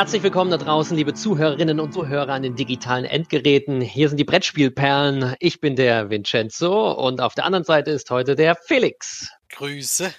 Herzlich willkommen da draußen, liebe Zuhörerinnen und Zuhörer an den digitalen Endgeräten. Hier sind die Brettspielperlen. Ich bin der Vincenzo und auf der anderen Seite ist heute der Felix. Grüße.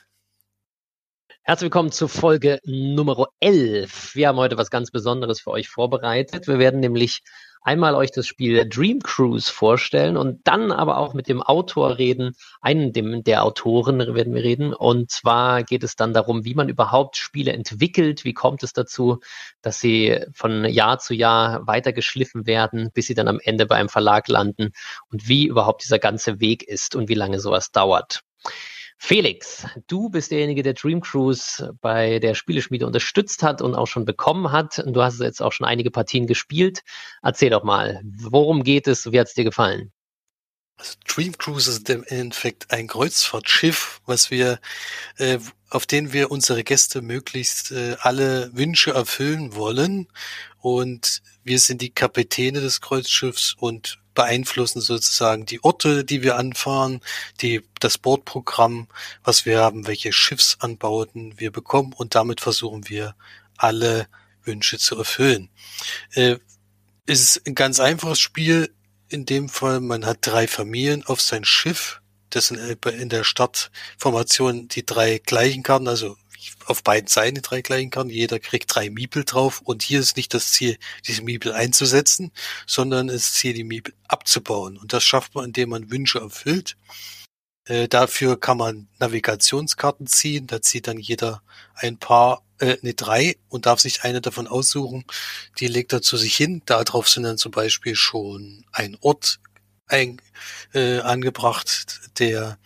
Herzlich willkommen zur Folge Nummer 11. Wir haben heute was ganz Besonderes für euch vorbereitet. Wir werden nämlich einmal euch das Spiel Dream Cruise vorstellen und dann aber auch mit dem Autor reden, einen dem, der Autoren werden wir reden. Und zwar geht es dann darum, wie man überhaupt Spiele entwickelt, wie kommt es dazu, dass sie von Jahr zu Jahr weiter geschliffen werden, bis sie dann am Ende bei einem Verlag landen und wie überhaupt dieser ganze Weg ist und wie lange sowas dauert. Felix, du bist derjenige, der Dream Cruise bei der Spieleschmiede unterstützt hat und auch schon bekommen hat. Du hast jetzt auch schon einige Partien gespielt. Erzähl doch mal, worum geht es? Wie hat es dir gefallen? Also Dream Cruise ist im Endeffekt ein Kreuzfahrtschiff, was wir, äh, auf den wir unsere Gäste möglichst äh, alle Wünsche erfüllen wollen. Und wir sind die Kapitäne des Kreuzschiffs und beeinflussen sozusagen die Orte, die wir anfahren, die, das Bordprogramm, was wir haben, welche Schiffsanbauten wir bekommen und damit versuchen wir alle Wünsche zu erfüllen. Äh, es ist ein ganz einfaches Spiel. In dem Fall, man hat drei Familien auf sein Schiff. Das sind in der Startformation die drei gleichen Karten, also auf beiden Seiten die drei gleichen Karten. Jeder kriegt drei Miepel drauf. Und hier ist nicht das Ziel, diese Miepel einzusetzen, sondern ist Ziel, die Miepel abzubauen. Und das schafft man, indem man Wünsche erfüllt. Äh, dafür kann man Navigationskarten ziehen. Da zieht dann jeder ein paar, äh, ne drei und darf sich eine davon aussuchen. Die legt er zu sich hin. Darauf sind dann zum Beispiel schon ein Ort ein, äh, angebracht, der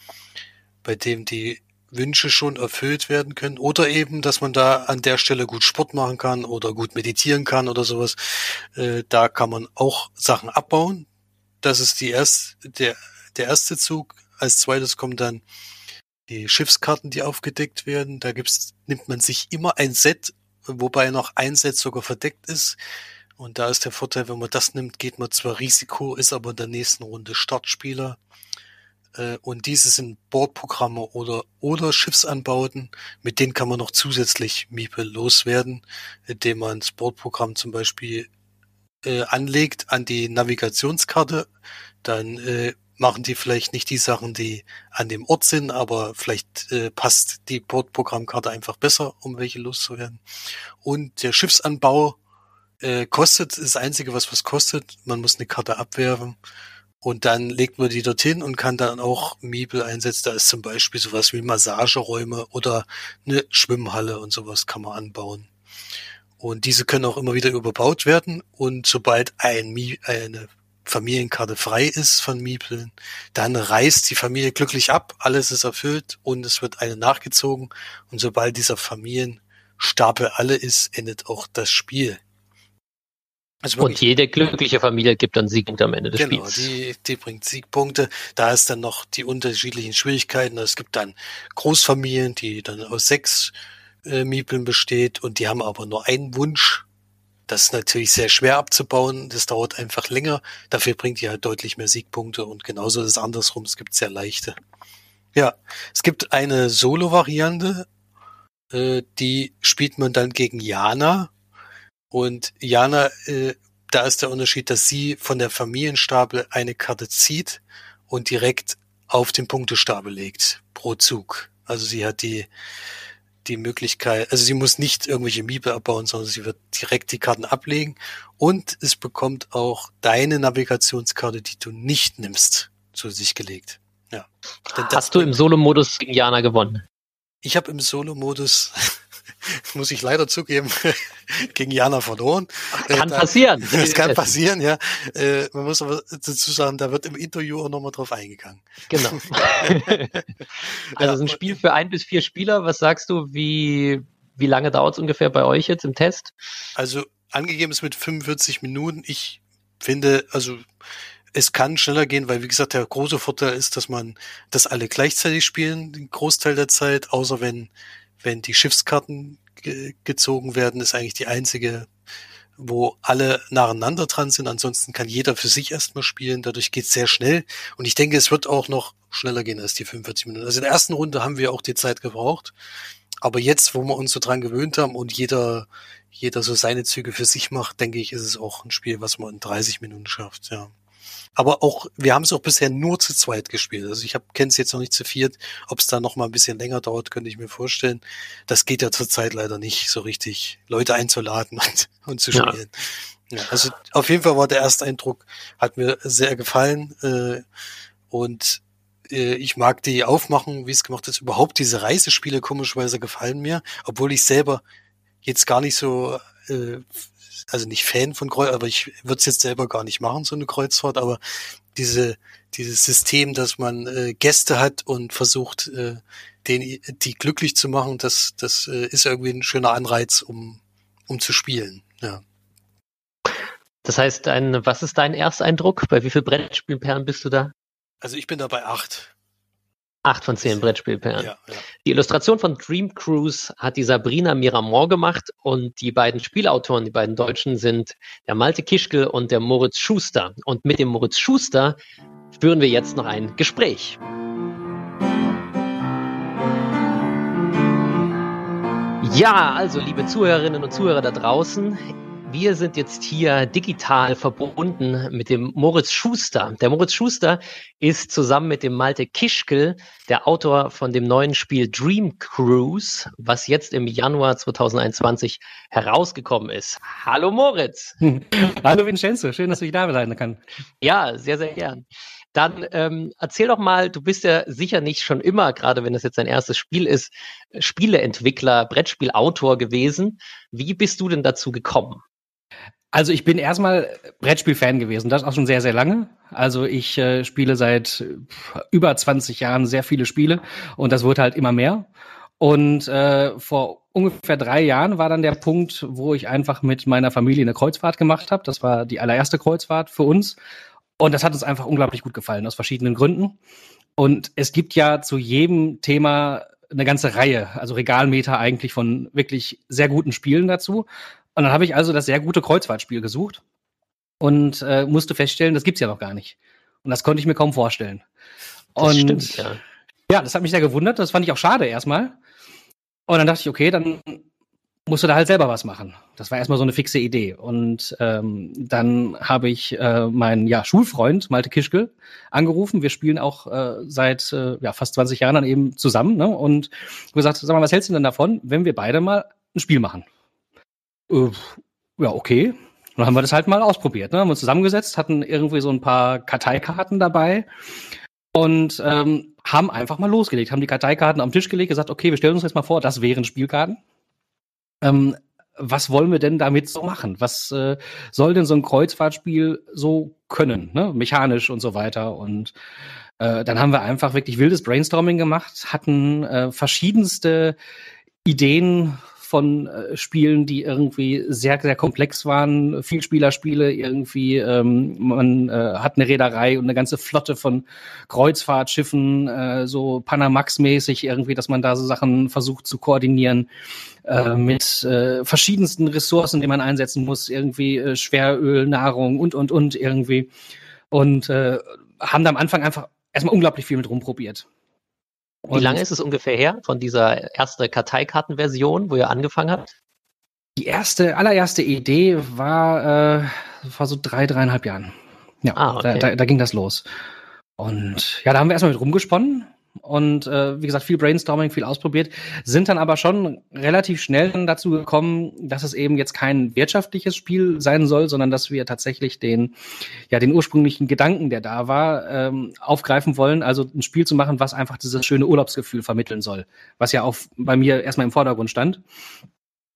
bei dem die Wünsche schon erfüllt werden können oder eben, dass man da an der Stelle gut Sport machen kann oder gut meditieren kann oder sowas. Äh, da kann man auch Sachen abbauen. Das ist die erst, der, der erste Zug. Als zweites kommen dann die Schiffskarten, die aufgedeckt werden. Da gibt's, nimmt man sich immer ein Set, wobei noch ein Set sogar verdeckt ist. Und da ist der Vorteil, wenn man das nimmt, geht man zwar Risiko, ist aber in der nächsten Runde Startspieler. Äh, und diese sind Bordprogramme oder, oder Schiffsanbauten, mit denen kann man noch zusätzlich Miepel loswerden, indem man das Bordprogramm zum Beispiel äh, anlegt an die Navigationskarte, dann äh, machen die vielleicht nicht die Sachen, die an dem Ort sind, aber vielleicht äh, passt die Bordprogrammkarte einfach besser, um welche loszuwerden. Und der Schiffsanbau äh, kostet, ist das Einzige, was was kostet. Man muss eine Karte abwerfen und dann legt man die dorthin und kann dann auch Miebel einsetzen. Da ist zum Beispiel sowas wie Massageräume oder eine Schwimmhalle und sowas kann man anbauen. Und diese können auch immer wieder überbaut werden. Und sobald ein Mie eine Familienkarte frei ist von Miebeln, dann reißt die Familie glücklich ab, alles ist erfüllt und es wird eine nachgezogen. Und sobald dieser Familienstapel alle ist, endet auch das Spiel. Also und jede glückliche Familie gibt dann Siegpunkte am Ende des genau, Spiels. Genau, die, die bringt Siegpunkte. Da ist dann noch die unterschiedlichen Schwierigkeiten. Es gibt dann Großfamilien, die dann aus sechs äh, Miepeln besteht und die haben aber nur einen Wunsch. Das ist natürlich sehr schwer abzubauen. Das dauert einfach länger. Dafür bringt die halt deutlich mehr Siegpunkte und genauso ist es andersrum. Es gibt sehr leichte. Ja, es gibt eine Solo-Variante, äh, die spielt man dann gegen Jana und Jana, äh, da ist der Unterschied, dass sie von der Familienstapel eine Karte zieht und direkt auf den Punktestapel legt pro Zug. Also sie hat die die Möglichkeit, also sie muss nicht irgendwelche Miebe abbauen, sondern sie wird direkt die Karten ablegen und es bekommt auch deine Navigationskarte, die du nicht nimmst, zu sich gelegt. Ja. Hast du im Solo-Modus gegen Jana gewonnen? Ich habe im Solo-Modus muss ich leider zugeben, gegen Jana verloren. Äh, kann da, passieren. Das kann passieren, ja. Äh, man muss aber dazu sagen, da wird im Interview auch nochmal drauf eingegangen. Genau. also es ist ein Spiel für ein bis vier Spieler. Was sagst du, wie, wie lange dauert es ungefähr bei euch jetzt im Test? Also angegeben ist mit 45 Minuten. Ich finde, also es kann schneller gehen, weil wie gesagt, der große Vorteil ist, dass man das alle gleichzeitig spielen, den Großteil der Zeit, außer wenn wenn die Schiffskarten ge gezogen werden, ist eigentlich die einzige, wo alle nacheinander dran sind. Ansonsten kann jeder für sich erstmal spielen. Dadurch geht es sehr schnell. Und ich denke, es wird auch noch schneller gehen als die 45 Minuten. Also in der ersten Runde haben wir auch die Zeit gebraucht. Aber jetzt, wo wir uns so dran gewöhnt haben und jeder, jeder so seine Züge für sich macht, denke ich, ist es auch ein Spiel, was man in 30 Minuten schafft, ja. Aber auch, wir haben es auch bisher nur zu zweit gespielt. Also ich kenne es jetzt noch nicht zu viert. Ob es da noch mal ein bisschen länger dauert, könnte ich mir vorstellen. Das geht ja zurzeit leider nicht so richtig, Leute einzuladen und, und zu spielen. Ja. ja. also auf jeden Fall war der erste Eindruck, hat mir sehr gefallen. Äh, und äh, ich mag die Aufmachung, wie es gemacht ist. Überhaupt diese Reisespiele komischerweise gefallen mir, obwohl ich selber jetzt gar nicht so äh, also nicht Fan von Kreuz, aber ich würde es jetzt selber gar nicht machen, so eine Kreuzfahrt, aber diese, dieses System, dass man äh, Gäste hat und versucht, äh, den, die glücklich zu machen, das, das äh, ist irgendwie ein schöner Anreiz, um, um zu spielen. Ja. Das heißt, ein, was ist dein Ersteindruck? Bei wie viel Brettspielperlen bist du da? Also ich bin da bei acht. Acht von zehn Brettspielperlen. Ja, ja. Die Illustration von Dream Cruise hat die Sabrina Miramont gemacht und die beiden Spielautoren, die beiden Deutschen, sind der Malte Kischkel und der Moritz Schuster. Und mit dem Moritz Schuster führen wir jetzt noch ein Gespräch. Ja, also liebe Zuhörerinnen und Zuhörer da draußen, wir sind jetzt hier digital verbunden mit dem Moritz Schuster. Der Moritz Schuster ist zusammen mit dem Malte Kischkel der Autor von dem neuen Spiel Dream Cruise, was jetzt im Januar 2021 herausgekommen ist. Hallo Moritz. Hallo Vincenzo, schön, dass ich da sein kann. Ja, sehr, sehr gern. Dann ähm, erzähl doch mal, du bist ja sicher nicht schon immer, gerade wenn das jetzt dein erstes Spiel ist, Spieleentwickler, Brettspielautor gewesen. Wie bist du denn dazu gekommen? Also ich bin erstmal Brettspiel-Fan gewesen, das auch schon sehr, sehr lange. Also ich äh, spiele seit über 20 Jahren sehr viele Spiele und das wurde halt immer mehr. Und äh, vor ungefähr drei Jahren war dann der Punkt, wo ich einfach mit meiner Familie eine Kreuzfahrt gemacht habe. Das war die allererste Kreuzfahrt für uns. Und das hat uns einfach unglaublich gut gefallen, aus verschiedenen Gründen. Und es gibt ja zu jedem Thema eine ganze Reihe, also Regalmeter eigentlich von wirklich sehr guten Spielen dazu. Und dann habe ich also das sehr gute Kreuzfahrtspiel gesucht und äh, musste feststellen, das gibt's ja noch gar nicht. Und das konnte ich mir kaum vorstellen. Das und stimmt, ja. ja, das hat mich sehr gewundert. Das fand ich auch schade erstmal. Und dann dachte ich, okay, dann musst du da halt selber was machen. Das war erstmal so eine fixe Idee. Und ähm, dann habe ich äh, meinen ja, Schulfreund Malte Kischkel angerufen. Wir spielen auch äh, seit äh, ja, fast 20 Jahren dann eben zusammen. Ne? Und gesagt, sag mal, was hältst du denn davon, wenn wir beide mal ein Spiel machen? Äh, ja, okay. Dann haben wir das halt mal ausprobiert. Ne? Haben uns zusammengesetzt, hatten irgendwie so ein paar Karteikarten dabei und ähm, haben einfach mal losgelegt, haben die Karteikarten am Tisch gelegt, gesagt, okay, wir stellen uns jetzt mal vor, das wären Spielkarten. Ähm, was wollen wir denn damit so machen? Was äh, soll denn so ein Kreuzfahrtspiel so können, ne? mechanisch und so weiter? Und äh, dann haben wir einfach wirklich wildes Brainstorming gemacht, hatten äh, verschiedenste Ideen von äh, Spielen, die irgendwie sehr, sehr komplex waren, Vielspielerspiele, irgendwie, ähm, man äh, hat eine Reederei und eine ganze Flotte von Kreuzfahrtschiffen, äh, so Panamax-mäßig irgendwie, dass man da so Sachen versucht zu koordinieren äh, mit äh, verschiedensten Ressourcen, die man einsetzen muss, irgendwie äh, Schweröl, Nahrung und, und, und irgendwie. Und haben da am Anfang einfach erstmal unglaublich viel mit rumprobiert. Wie lange ist es ungefähr her von dieser erste Karteikartenversion, wo ihr angefangen habt? Die erste, allererste Idee war äh, vor so drei, dreieinhalb Jahren. Ja, ah, okay. da, da, da ging das los. Und ja, da haben wir erstmal mit rumgesponnen und äh, wie gesagt viel Brainstorming, viel ausprobiert, sind dann aber schon relativ schnell dazu gekommen, dass es eben jetzt kein wirtschaftliches Spiel sein soll, sondern dass wir tatsächlich den ja den ursprünglichen Gedanken, der da war, ähm, aufgreifen wollen, also ein Spiel zu machen, was einfach dieses schöne Urlaubsgefühl vermitteln soll, was ja auch bei mir erstmal im Vordergrund stand.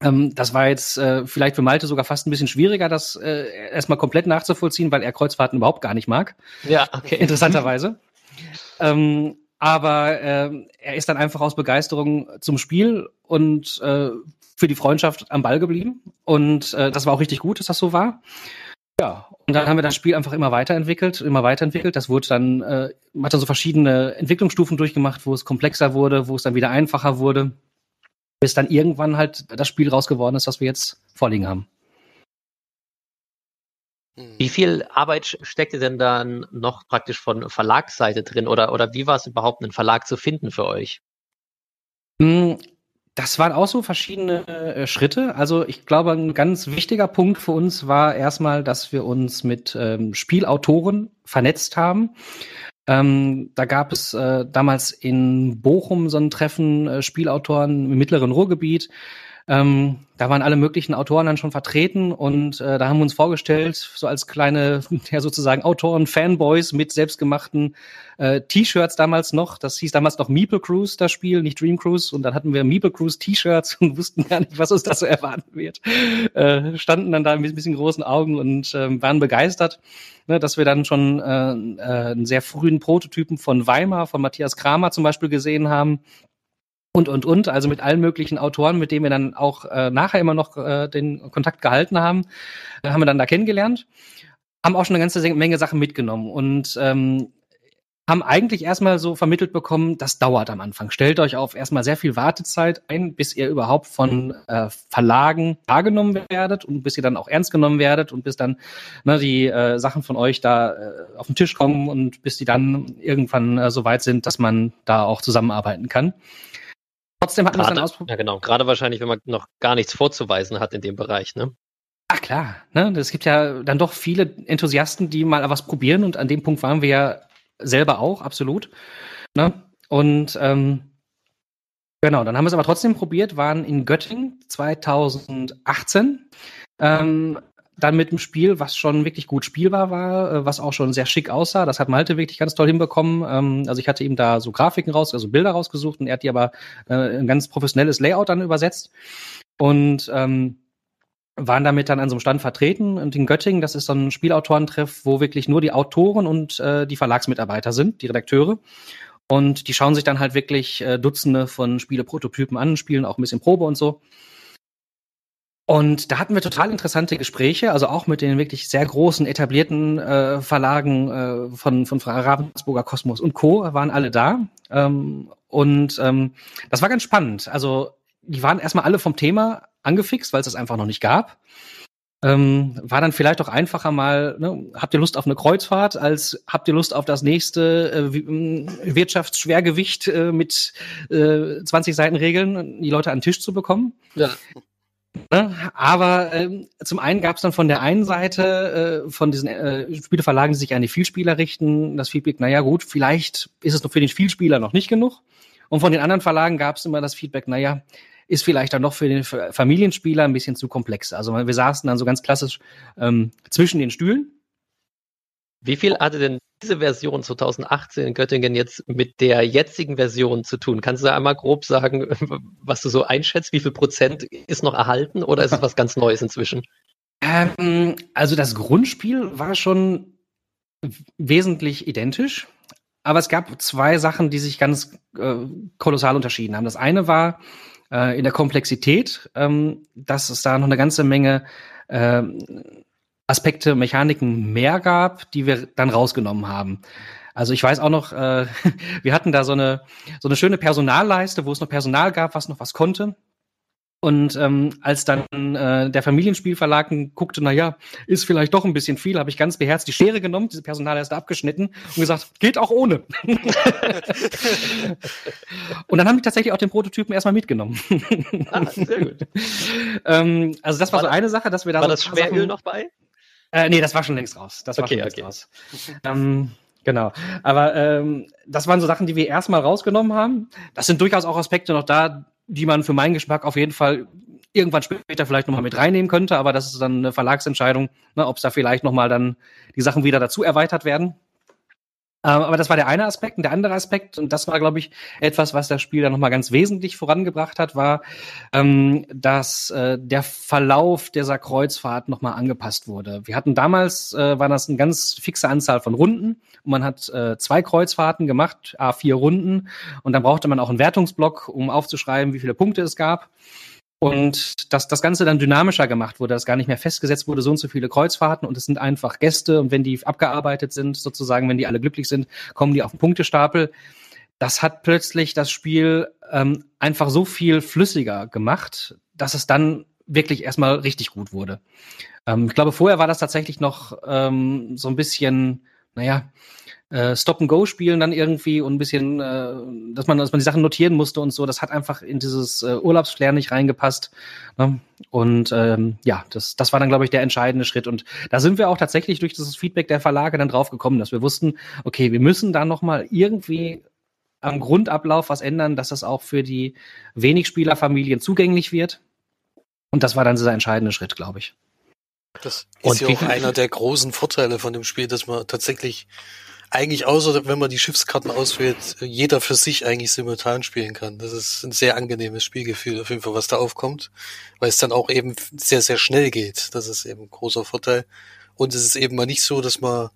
Ähm, das war jetzt äh, vielleicht für Malte sogar fast ein bisschen schwieriger, das äh, erstmal komplett nachzuvollziehen, weil er Kreuzfahrten überhaupt gar nicht mag. Ja, okay. Interessanterweise. ähm, aber äh, er ist dann einfach aus Begeisterung zum Spiel und äh, für die Freundschaft am Ball geblieben. Und äh, das war auch richtig gut, dass das so war. Ja, und dann haben wir das Spiel einfach immer weiterentwickelt, immer weiterentwickelt. Das wurde dann, äh, hat dann so verschiedene Entwicklungsstufen durchgemacht, wo es komplexer wurde, wo es dann wieder einfacher wurde, bis dann irgendwann halt das Spiel rausgeworden ist, was wir jetzt vorliegen haben. Wie mhm. viel Arbeit steckte denn dann noch praktisch von Verlagsseite drin oder, oder wie war es überhaupt, einen Verlag zu finden für euch? Hm, das waren auch so verschiedene äh, Schritte. Also ich glaube, ein ganz wichtiger Punkt für uns war erstmal, dass wir uns mit ähm, Spielautoren vernetzt haben. Ähm, da gab es äh, damals in Bochum so ein Treffen äh, Spielautoren im mittleren Ruhrgebiet. Ähm, da waren alle möglichen Autoren dann schon vertreten und äh, da haben wir uns vorgestellt, so als kleine, ja sozusagen Autoren-Fanboys mit selbstgemachten äh, T-Shirts damals noch. Das hieß damals noch Meeple Cruise, das Spiel, nicht Dream Cruise. Und dann hatten wir Meeple Cruise T-Shirts und wussten gar nicht, was uns da so erwarten wird. Äh, standen dann da mit ein bisschen großen Augen und äh, waren begeistert, ne, dass wir dann schon äh, äh, einen sehr frühen Prototypen von Weimar, von Matthias Kramer zum Beispiel gesehen haben und, und, und, also mit allen möglichen Autoren, mit denen wir dann auch äh, nachher immer noch äh, den Kontakt gehalten haben, äh, haben wir dann da kennengelernt, haben auch schon eine ganze Menge Sachen mitgenommen und ähm, haben eigentlich erstmal so vermittelt bekommen, das dauert am Anfang. Stellt euch auf erstmal sehr viel Wartezeit ein, bis ihr überhaupt von äh, Verlagen wahrgenommen werdet und bis ihr dann auch ernst genommen werdet und bis dann ne, die äh, Sachen von euch da äh, auf den Tisch kommen und bis die dann irgendwann äh, so weit sind, dass man da auch zusammenarbeiten kann. Trotzdem hat man es dann ausprobiert. Ja, genau. Gerade wahrscheinlich, wenn man noch gar nichts vorzuweisen hat in dem Bereich, ne? Ach klar, ne? Es gibt ja dann doch viele Enthusiasten, die mal was probieren und an dem Punkt waren wir ja selber auch, absolut. Ne? Und ähm, genau, dann haben wir es aber trotzdem probiert, waren in Göttingen 2018. Ähm, dann mit einem Spiel, was schon wirklich gut spielbar war, äh, was auch schon sehr schick aussah. Das hat Malte wirklich ganz toll hinbekommen. Ähm, also ich hatte ihm da so Grafiken raus, also Bilder rausgesucht und er hat die aber äh, ein ganz professionelles Layout dann übersetzt. Und ähm, waren damit dann an so einem Stand vertreten. Und in Göttingen, das ist so ein Spielautorentreff, wo wirklich nur die Autoren und äh, die Verlagsmitarbeiter sind, die Redakteure. Und die schauen sich dann halt wirklich äh, Dutzende von Spieleprototypen an, spielen auch ein bisschen Probe und so. Und da hatten wir total interessante Gespräche, also auch mit den wirklich sehr großen etablierten äh, Verlagen äh, von, von Ravensburger Kosmos und Co. waren alle da. Ähm, und ähm, das war ganz spannend. Also die waren erstmal alle vom Thema angefixt, weil es das einfach noch nicht gab. Ähm, war dann vielleicht auch einfacher mal, ne, habt ihr Lust auf eine Kreuzfahrt, als habt ihr Lust auf das nächste äh, Wirtschaftsschwergewicht äh, mit äh, 20 Seiten Regeln, die Leute an den Tisch zu bekommen. Ja. Ne? Aber ähm, zum einen gab es dann von der einen Seite äh, von diesen äh, Spieleverlagen, die sich an die Vielspieler richten, das Feedback, naja gut, vielleicht ist es noch für den Vielspieler noch nicht genug. Und von den anderen Verlagen gab es immer das Feedback, naja, ist vielleicht dann noch für den Familienspieler ein bisschen zu komplex. Also wir saßen dann so ganz klassisch ähm, zwischen den Stühlen. Wie viel hatte denn diese Version 2018 in Göttingen jetzt mit der jetzigen Version zu tun? Kannst du einmal grob sagen, was du so einschätzt? Wie viel Prozent ist noch erhalten oder ist es was ganz Neues inzwischen? Ähm, also das Grundspiel war schon wesentlich identisch, aber es gab zwei Sachen, die sich ganz äh, kolossal unterschieden haben. Das eine war äh, in der Komplexität, ähm, dass es da noch eine ganze Menge äh, Aspekte, Mechaniken mehr gab, die wir dann rausgenommen haben. Also ich weiß auch noch, äh, wir hatten da so eine, so eine schöne Personalleiste, wo es noch Personal gab, was noch was konnte. Und ähm, als dann äh, der Familienspielverlag guckte, na ja, ist vielleicht doch ein bisschen viel, habe ich ganz beherzt die Schere genommen, diese Personalleiste abgeschnitten und gesagt, geht auch ohne. und dann haben die tatsächlich auch den Prototypen erstmal mitgenommen. ah, sehr gut. ähm, also das war, war so eine Sache, dass wir da war so das Schweröl noch bei? Äh, nee, das war schon längst raus. Das war okay, schon längst okay. raus. ähm, genau. Aber ähm, das waren so Sachen, die wir erstmal rausgenommen haben. Das sind durchaus auch Aspekte noch da, die man für meinen Geschmack auf jeden Fall irgendwann später vielleicht nochmal mit reinnehmen könnte, aber das ist dann eine Verlagsentscheidung, ne, ob es da vielleicht nochmal dann die Sachen wieder dazu erweitert werden. Ähm, aber das war der eine Aspekt. Und der andere Aspekt, und das war, glaube ich, etwas, was das Spiel dann nochmal ganz wesentlich vorangebracht hat, war, ähm, dass äh, der Verlauf dieser Kreuzfahrt nochmal angepasst wurde. Wir hatten damals, äh, war das eine ganz fixe Anzahl von Runden. Und man hat äh, zwei Kreuzfahrten gemacht, a vier Runden. Und dann brauchte man auch einen Wertungsblock, um aufzuschreiben, wie viele Punkte es gab. Und dass das Ganze dann dynamischer gemacht wurde, dass gar nicht mehr festgesetzt wurde, so und so viele Kreuzfahrten und es sind einfach Gäste und wenn die abgearbeitet sind, sozusagen, wenn die alle glücklich sind, kommen die auf den Punktestapel. Das hat plötzlich das Spiel ähm, einfach so viel flüssiger gemacht, dass es dann wirklich erstmal richtig gut wurde. Ähm, ich glaube, vorher war das tatsächlich noch ähm, so ein bisschen, naja, äh, Stop-and-Go-Spielen dann irgendwie und ein bisschen, äh, dass man, dass man die Sachen notieren musste und so, das hat einfach in dieses äh, Urlaubsflair nicht reingepasst. Ne? Und ähm, ja, das, das war dann, glaube ich, der entscheidende Schritt. Und da sind wir auch tatsächlich durch das Feedback der Verlage dann drauf gekommen, dass wir wussten, okay, wir müssen da nochmal irgendwie am Grundablauf was ändern, dass das auch für die Wenigspielerfamilien zugänglich wird. Und das war dann dieser entscheidende Schritt, glaube ich. Das ist ja auch einer der großen Vorteile von dem Spiel, dass man tatsächlich eigentlich außer wenn man die Schiffskarten auswählt, jeder für sich eigentlich simultan spielen kann. Das ist ein sehr angenehmes Spielgefühl auf jeden Fall, was da aufkommt, weil es dann auch eben sehr, sehr schnell geht. Das ist eben ein großer Vorteil. Und es ist eben mal nicht so, dass man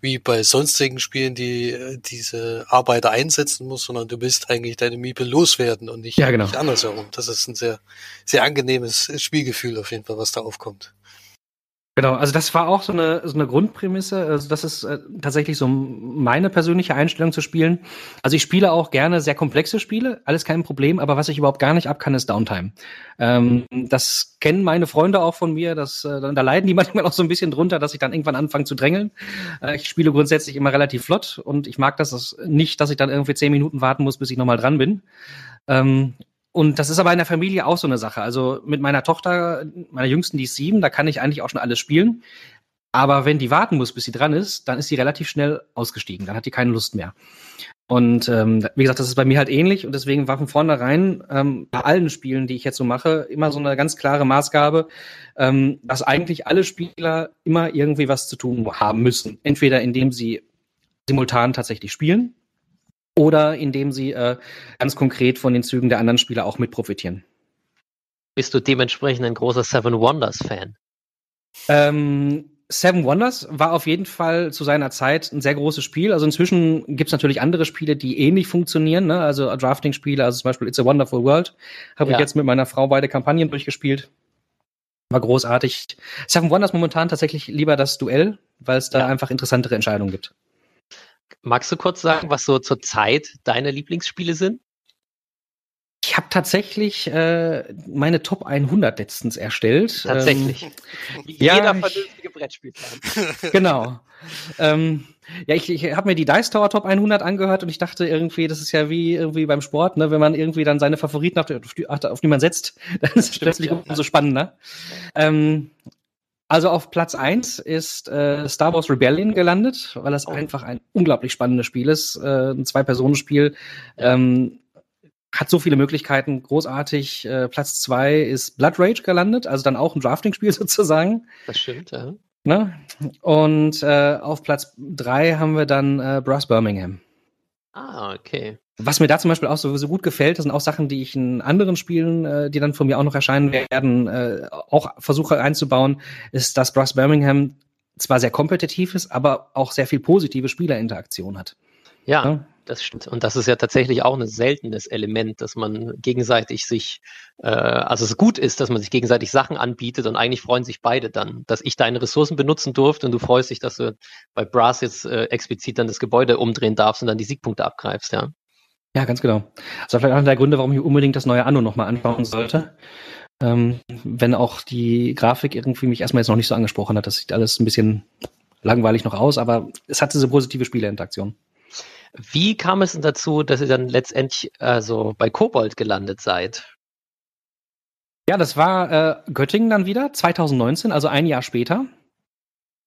wie bei sonstigen Spielen die diese Arbeiter einsetzen muss, sondern du willst eigentlich deine Miebe loswerden und nicht, ja, genau. nicht andersherum. Das ist ein sehr, sehr angenehmes Spielgefühl auf jeden Fall, was da aufkommt. Genau, also das war auch so eine, so eine Grundprämisse. Also das ist äh, tatsächlich so meine persönliche Einstellung zu Spielen. Also ich spiele auch gerne sehr komplexe Spiele, alles kein Problem, aber was ich überhaupt gar nicht ab kann, ist Downtime. Ähm, das kennen meine Freunde auch von mir, dass, äh, da leiden die manchmal auch so ein bisschen drunter, dass ich dann irgendwann anfange zu drängeln. Äh, ich spiele grundsätzlich immer relativ flott und ich mag das nicht, dass ich dann irgendwie zehn Minuten warten muss, bis ich nochmal dran bin. Ähm, und das ist aber in der Familie auch so eine Sache. Also mit meiner Tochter, meiner Jüngsten, die ist sieben, da kann ich eigentlich auch schon alles spielen. Aber wenn die warten muss, bis sie dran ist, dann ist sie relativ schnell ausgestiegen. Dann hat die keine Lust mehr. Und ähm, wie gesagt, das ist bei mir halt ähnlich und deswegen war von vornherein ähm, bei allen Spielen, die ich jetzt so mache, immer so eine ganz klare Maßgabe, ähm, dass eigentlich alle Spieler immer irgendwie was zu tun haben müssen. Entweder indem sie simultan tatsächlich spielen, oder indem sie äh, ganz konkret von den Zügen der anderen Spieler auch mit profitieren. Bist du dementsprechend ein großer Seven Wonders Fan? Ähm, Seven Wonders war auf jeden Fall zu seiner Zeit ein sehr großes Spiel. Also inzwischen gibt es natürlich andere Spiele, die ähnlich funktionieren. Ne? Also Drafting-Spiele, also zum Beispiel It's a Wonderful World, habe ja. ich jetzt mit meiner Frau beide Kampagnen durchgespielt. War großartig. Seven Wonders momentan tatsächlich lieber das Duell, weil es da ja. einfach interessantere Entscheidungen gibt. Magst du kurz sagen, was so zur Zeit deine Lieblingsspiele sind? Ich habe tatsächlich äh, meine Top 100 letztens erstellt. Tatsächlich. Ähm, Wie ja, jeder vernünftige Brettspielplan. genau. ähm, ja, ich, ich habe mir die Dice Tower Top 100 angehört und ich dachte irgendwie, das ist ja wie irgendwie beim Sport, ne? wenn man irgendwie dann seine Favoriten auf die, auf die, auf die man setzt, dann ist es plötzlich ja. umso spannender. Ähm, also auf Platz eins ist äh, Star Wars Rebellion gelandet, weil das oh. einfach ein unglaublich spannendes Spiel ist. Äh, ein Zwei-Personen-Spiel. Ähm, hat so viele Möglichkeiten, großartig. Äh, Platz zwei ist Blood Rage gelandet, also dann auch ein Drafting-Spiel sozusagen. Das stimmt, ja. Ne? Und äh, auf Platz drei haben wir dann äh, Brass Birmingham. Ah, okay. Was mir da zum Beispiel auch so, so gut gefällt, das sind auch Sachen, die ich in anderen Spielen, äh, die dann von mir auch noch erscheinen werden, äh, auch versuche einzubauen, ist, dass Brass Birmingham zwar sehr kompetitiv ist, aber auch sehr viel positive Spielerinteraktion hat. Ja, ja, das stimmt. Und das ist ja tatsächlich auch ein seltenes Element, dass man gegenseitig sich, äh, also es gut ist, dass man sich gegenseitig Sachen anbietet und eigentlich freuen sich beide dann, dass ich deine Ressourcen benutzen durfte und du freust dich, dass du bei Brass jetzt äh, explizit dann das Gebäude umdrehen darfst und dann die Siegpunkte abgreifst, ja. Ja, ganz genau. Das war vielleicht einer der Gründe, warum ich unbedingt das neue Anno nochmal anschauen sollte. Ähm, wenn auch die Grafik irgendwie mich erstmal jetzt noch nicht so angesprochen hat. Das sieht alles ein bisschen langweilig noch aus, aber es hat diese positive Spielerinteraktion. Wie kam es denn dazu, dass ihr dann letztendlich also bei Kobold gelandet seid? Ja, das war äh, Göttingen dann wieder, 2019, also ein Jahr später.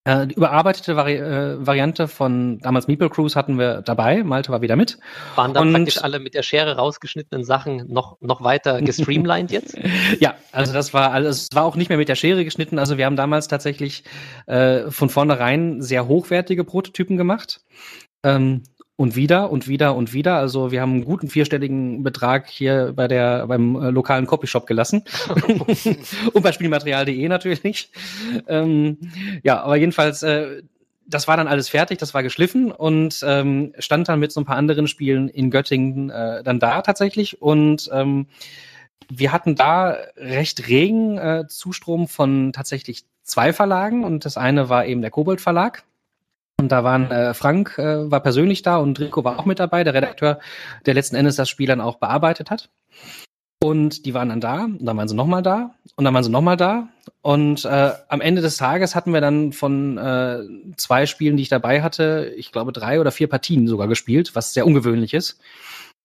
Äh, die überarbeitete Vari äh, Variante von damals Meeple Cruise hatten wir dabei. Malte war wieder mit. Waren dann praktisch alle mit der Schere rausgeschnittenen Sachen noch, noch weiter gestreamlined jetzt? ja, also das war alles, war auch nicht mehr mit der Schere geschnitten. Also wir haben damals tatsächlich äh, von vornherein sehr hochwertige Prototypen gemacht. Ähm, und wieder und wieder und wieder. Also wir haben einen guten vierstelligen Betrag hier bei der beim äh, lokalen Copyshop gelassen und bei Spielmaterial.de natürlich. Ähm, ja, aber jedenfalls äh, das war dann alles fertig, das war geschliffen und ähm, stand dann mit so ein paar anderen Spielen in Göttingen äh, dann da tatsächlich und ähm, wir hatten da recht regen äh, Zustrom von tatsächlich zwei Verlagen und das eine war eben der Kobold Verlag und da waren äh, Frank äh, war persönlich da und Rico war auch mit dabei, der Redakteur, der letzten Endes das Spiel dann auch bearbeitet hat. Und die waren dann da, und dann waren sie nochmal da, und dann waren sie nochmal da. Und äh, am Ende des Tages hatten wir dann von äh, zwei Spielen, die ich dabei hatte, ich glaube drei oder vier Partien sogar gespielt, was sehr ungewöhnlich ist.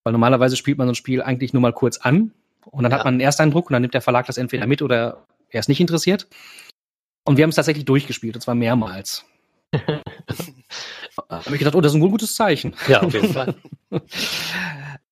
Weil normalerweise spielt man so ein Spiel eigentlich nur mal kurz an und dann ja. hat man einen Ersteindruck und dann nimmt der Verlag das entweder mit oder er ist nicht interessiert. Und wir haben es tatsächlich durchgespielt, und zwar mehrmals. habe ich gedacht, oh, das ist ein gutes Zeichen. Ja, auf jeden Fall.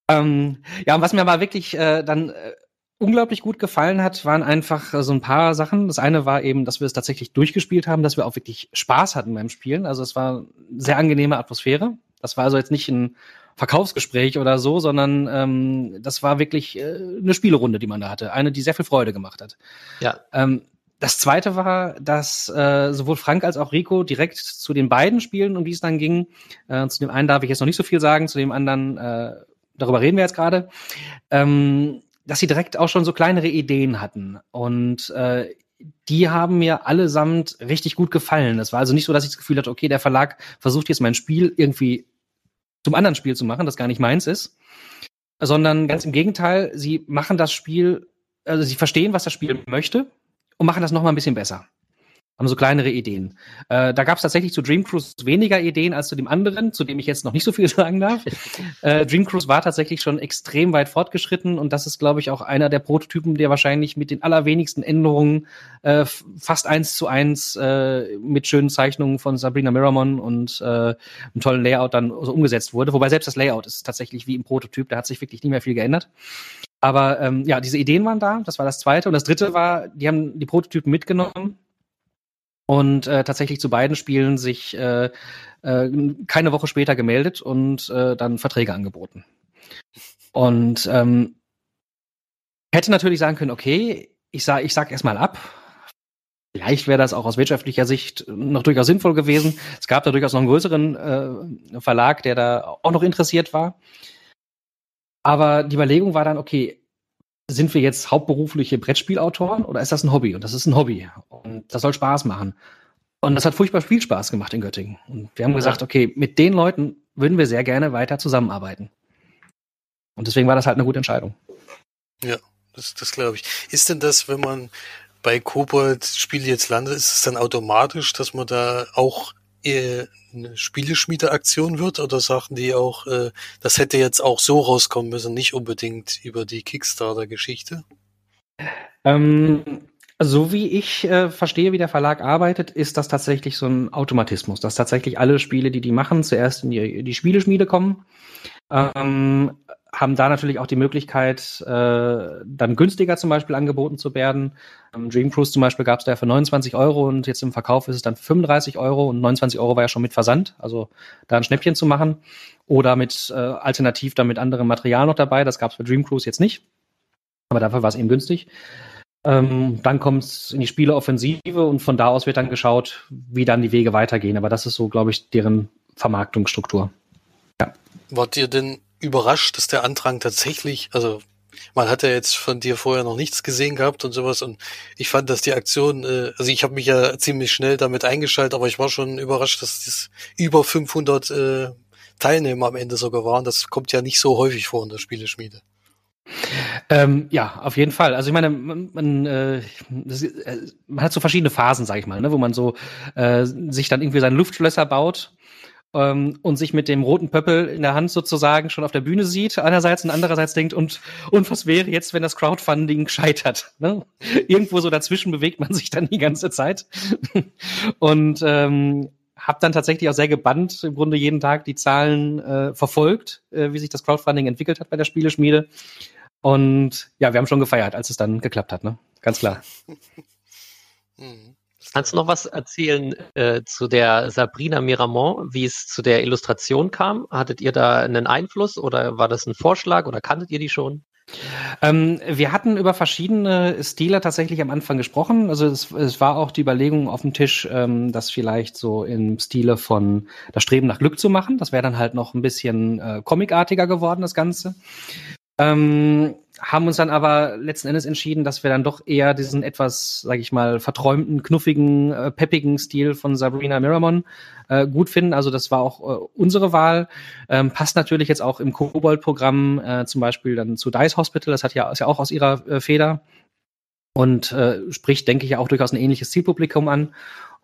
ähm, ja, und was mir aber wirklich äh, dann äh, unglaublich gut gefallen hat, waren einfach äh, so ein paar Sachen. Das eine war eben, dass wir es tatsächlich durchgespielt haben, dass wir auch wirklich Spaß hatten beim Spielen. Also es war eine sehr angenehme Atmosphäre. Das war also jetzt nicht ein Verkaufsgespräch oder so, sondern ähm, das war wirklich äh, eine Spielerunde, die man da hatte. Eine, die sehr viel Freude gemacht hat. Ja. Ähm, das zweite war, dass äh, sowohl Frank als auch Rico direkt zu den beiden Spielen, um die es dann ging, äh, zu dem einen darf ich jetzt noch nicht so viel sagen, zu dem anderen, äh, darüber reden wir jetzt gerade, ähm, dass sie direkt auch schon so kleinere Ideen hatten. Und äh, die haben mir allesamt richtig gut gefallen. Es war also nicht so, dass ich das Gefühl hatte, okay, der Verlag versucht jetzt mein Spiel irgendwie zum anderen Spiel zu machen, das gar nicht meins ist, sondern ganz im Gegenteil, sie machen das Spiel, also sie verstehen, was das Spiel möchte und machen das noch mal ein bisschen besser haben so kleinere Ideen. Äh, da gab es tatsächlich zu Dream Cruise weniger Ideen als zu dem anderen, zu dem ich jetzt noch nicht so viel sagen darf. äh, Dream Cruise war tatsächlich schon extrem weit fortgeschritten und das ist, glaube ich, auch einer der Prototypen, der wahrscheinlich mit den allerwenigsten Änderungen äh, fast eins zu eins äh, mit schönen Zeichnungen von Sabrina Miramon und äh, einem tollen Layout dann so umgesetzt wurde. Wobei selbst das Layout ist tatsächlich wie im Prototyp, da hat sich wirklich nicht mehr viel geändert. Aber ähm, ja, diese Ideen waren da, das war das zweite. Und das dritte war, die haben die Prototypen mitgenommen und äh, tatsächlich zu beiden Spielen sich äh, äh, keine Woche später gemeldet und äh, dann Verträge angeboten. Und ähm, hätte natürlich sagen können, okay, ich sag, ich sag erstmal ab. Vielleicht wäre das auch aus wirtschaftlicher Sicht noch durchaus sinnvoll gewesen. Es gab da durchaus noch einen größeren äh, Verlag, der da auch noch interessiert war. Aber die Überlegung war dann, okay, sind wir jetzt hauptberufliche Brettspielautoren oder ist das ein Hobby? Und das ist ein Hobby. Und das soll Spaß machen. Und das hat furchtbar viel Spaß gemacht in Göttingen. Und wir haben ja. gesagt, okay, mit den Leuten würden wir sehr gerne weiter zusammenarbeiten. Und deswegen war das halt eine gute Entscheidung. Ja, das, das glaube ich. Ist denn das, wenn man bei Kobold Spiele jetzt landet, ist es dann automatisch, dass man da auch eine Spieleschmiedeaktion wird oder sagen die auch, äh, das hätte jetzt auch so rauskommen müssen, nicht unbedingt über die Kickstarter-Geschichte? Ähm, so wie ich äh, verstehe, wie der Verlag arbeitet, ist das tatsächlich so ein Automatismus, dass tatsächlich alle Spiele, die die machen, zuerst in die, die Spieleschmiede kommen. Ähm, haben da natürlich auch die Möglichkeit, äh, dann günstiger zum Beispiel angeboten zu werden. Ähm, Dream Cruise zum Beispiel gab es da für 29 Euro und jetzt im Verkauf ist es dann 35 Euro und 29 Euro war ja schon mit Versand, also da ein Schnäppchen zu machen. Oder mit äh, alternativ dann mit anderem Material noch dabei. Das gab es für Dream Cruise jetzt nicht. Aber dafür war es eben günstig. Ähm, dann kommt es in die Spieleoffensive und von da aus wird dann geschaut, wie dann die Wege weitergehen. Aber das ist so, glaube ich, deren Vermarktungsstruktur. Wart ihr denn überrascht, dass der Andrang tatsächlich, also man hat ja jetzt von dir vorher noch nichts gesehen gehabt und sowas und ich fand, dass die Aktion, äh, also ich habe mich ja ziemlich schnell damit eingeschaltet, aber ich war schon überrascht, dass das über 500 äh, Teilnehmer am Ende sogar waren. Das kommt ja nicht so häufig vor in der Spieleschmiede. Ähm, ja, auf jeden Fall. Also ich meine, man, man, äh, das, äh, man hat so verschiedene Phasen, sag ich mal, ne, wo man so äh, sich dann irgendwie seine Luftschlösser baut ähm, und sich mit dem roten Pöppel in der Hand sozusagen schon auf der Bühne sieht, einerseits und andererseits denkt, und, und was wäre jetzt, wenn das Crowdfunding scheitert? Ne? Irgendwo so dazwischen bewegt man sich dann die ganze Zeit. und ähm, habe dann tatsächlich auch sehr gebannt im Grunde jeden Tag die Zahlen äh, verfolgt, äh, wie sich das Crowdfunding entwickelt hat bei der Spieleschmiede. Und ja, wir haben schon gefeiert, als es dann geklappt hat, ne? Ganz klar. Mhm. Kannst du noch was erzählen äh, zu der Sabrina Miramont, wie es zu der Illustration kam? Hattet ihr da einen Einfluss oder war das ein Vorschlag oder kanntet ihr die schon? Ähm, wir hatten über verschiedene Stile tatsächlich am Anfang gesprochen. Also es, es war auch die Überlegung auf dem Tisch, ähm, das vielleicht so im Stile von das Streben nach Glück zu machen. Das wäre dann halt noch ein bisschen äh, comicartiger geworden, das Ganze. Ähm, haben uns dann aber letzten Endes entschieden, dass wir dann doch eher diesen etwas, sage ich mal, verträumten, knuffigen, äh, peppigen Stil von Sabrina Miramon äh, gut finden. Also das war auch äh, unsere Wahl. Ähm, passt natürlich jetzt auch im Kobold-Programm äh, zum Beispiel dann zu Dice Hospital. Das hat ja, ist ja auch aus ihrer äh, Feder und äh, spricht, denke ich, auch durchaus ein ähnliches Zielpublikum an.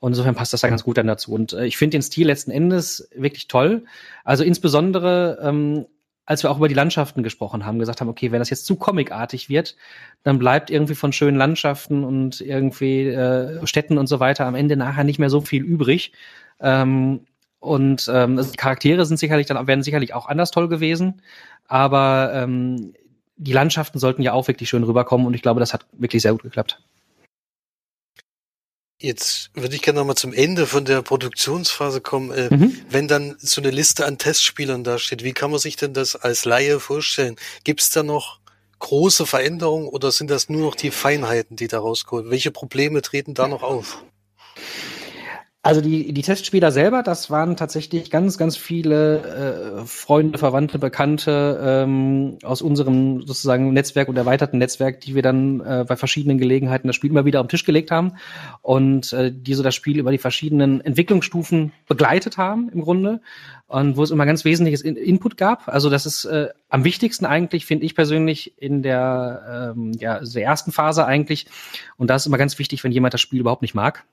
Und insofern passt das da ganz gut dann dazu. Und äh, ich finde den Stil letzten Endes wirklich toll. Also insbesondere ähm, als wir auch über die Landschaften gesprochen haben, gesagt haben, okay, wenn das jetzt zu comicartig wird, dann bleibt irgendwie von schönen Landschaften und irgendwie äh, Städten und so weiter am Ende nachher nicht mehr so viel übrig. Ähm, und ähm, also die Charaktere sind sicherlich dann werden sicherlich auch anders toll gewesen, aber ähm, die Landschaften sollten ja auch wirklich schön rüberkommen und ich glaube, das hat wirklich sehr gut geklappt. Jetzt würde ich gerne nochmal zum Ende von der Produktionsphase kommen. Äh, mhm. Wenn dann so eine Liste an Testspielern da steht, wie kann man sich denn das als Laie vorstellen? Gibt es da noch große Veränderungen oder sind das nur noch die Feinheiten, die da rauskommen? Welche Probleme treten da noch auf? Also die, die Testspieler selber, das waren tatsächlich ganz, ganz viele äh, Freunde, Verwandte, Bekannte ähm, aus unserem sozusagen Netzwerk und erweiterten Netzwerk, die wir dann äh, bei verschiedenen Gelegenheiten das Spiel immer wieder den Tisch gelegt haben und äh, die so das Spiel über die verschiedenen Entwicklungsstufen begleitet haben im Grunde und wo es immer ganz wesentliches In Input gab. Also das ist äh, am wichtigsten eigentlich, finde ich persönlich, in der, ähm, ja, der ersten Phase eigentlich. Und da ist immer ganz wichtig, wenn jemand das Spiel überhaupt nicht mag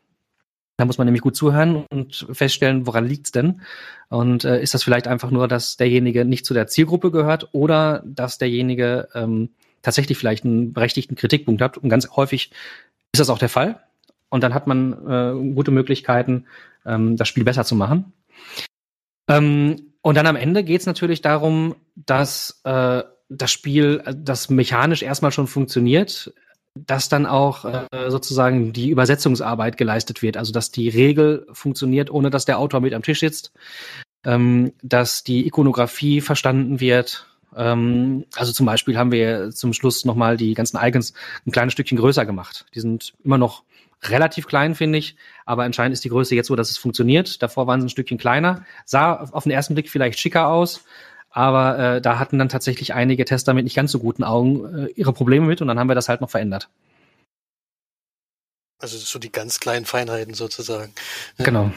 da muss man nämlich gut zuhören und feststellen, woran liegt's denn? Und äh, ist das vielleicht einfach nur, dass derjenige nicht zu der Zielgruppe gehört oder dass derjenige ähm, tatsächlich vielleicht einen berechtigten Kritikpunkt hat? Und ganz häufig ist das auch der Fall. Und dann hat man äh, gute Möglichkeiten, ähm, das Spiel besser zu machen. Ähm, und dann am Ende geht's natürlich darum, dass äh, das Spiel, äh, das mechanisch erstmal schon funktioniert, dass dann auch äh, sozusagen die Übersetzungsarbeit geleistet wird, also dass die Regel funktioniert, ohne dass der Autor mit am Tisch sitzt, ähm, dass die Ikonografie verstanden wird. Ähm, also zum Beispiel haben wir zum Schluss nochmal die ganzen Icons ein kleines Stückchen größer gemacht. Die sind immer noch relativ klein, finde ich, aber anscheinend ist die Größe jetzt so, dass es funktioniert. Davor waren sie ein Stückchen kleiner, sah auf den ersten Blick vielleicht schicker aus, aber äh, da hatten dann tatsächlich einige Tester mit nicht ganz so guten Augen äh, ihre Probleme mit und dann haben wir das halt noch verändert. Also so die ganz kleinen Feinheiten sozusagen. Genau.